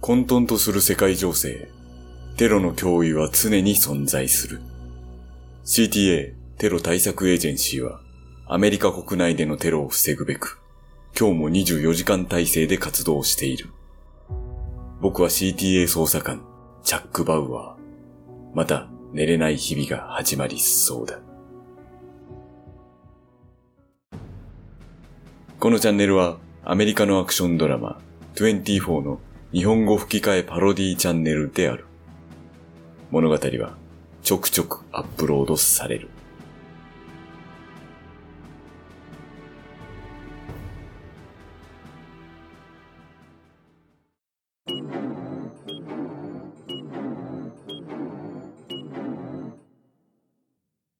混沌とする世界情勢。テロの脅威は常に存在する。CTA テロ対策エージェンシーはアメリカ国内でのテロを防ぐべく今日も24時間体制で活動している。僕は CTA 捜査官チャック・バウアー。また寝れない日々が始まりそうだ。このチャンネルはアメリカのアクションドラマ24の日本語吹き替えパロディチャンネルである。物語はちょくちょくアップロードされる。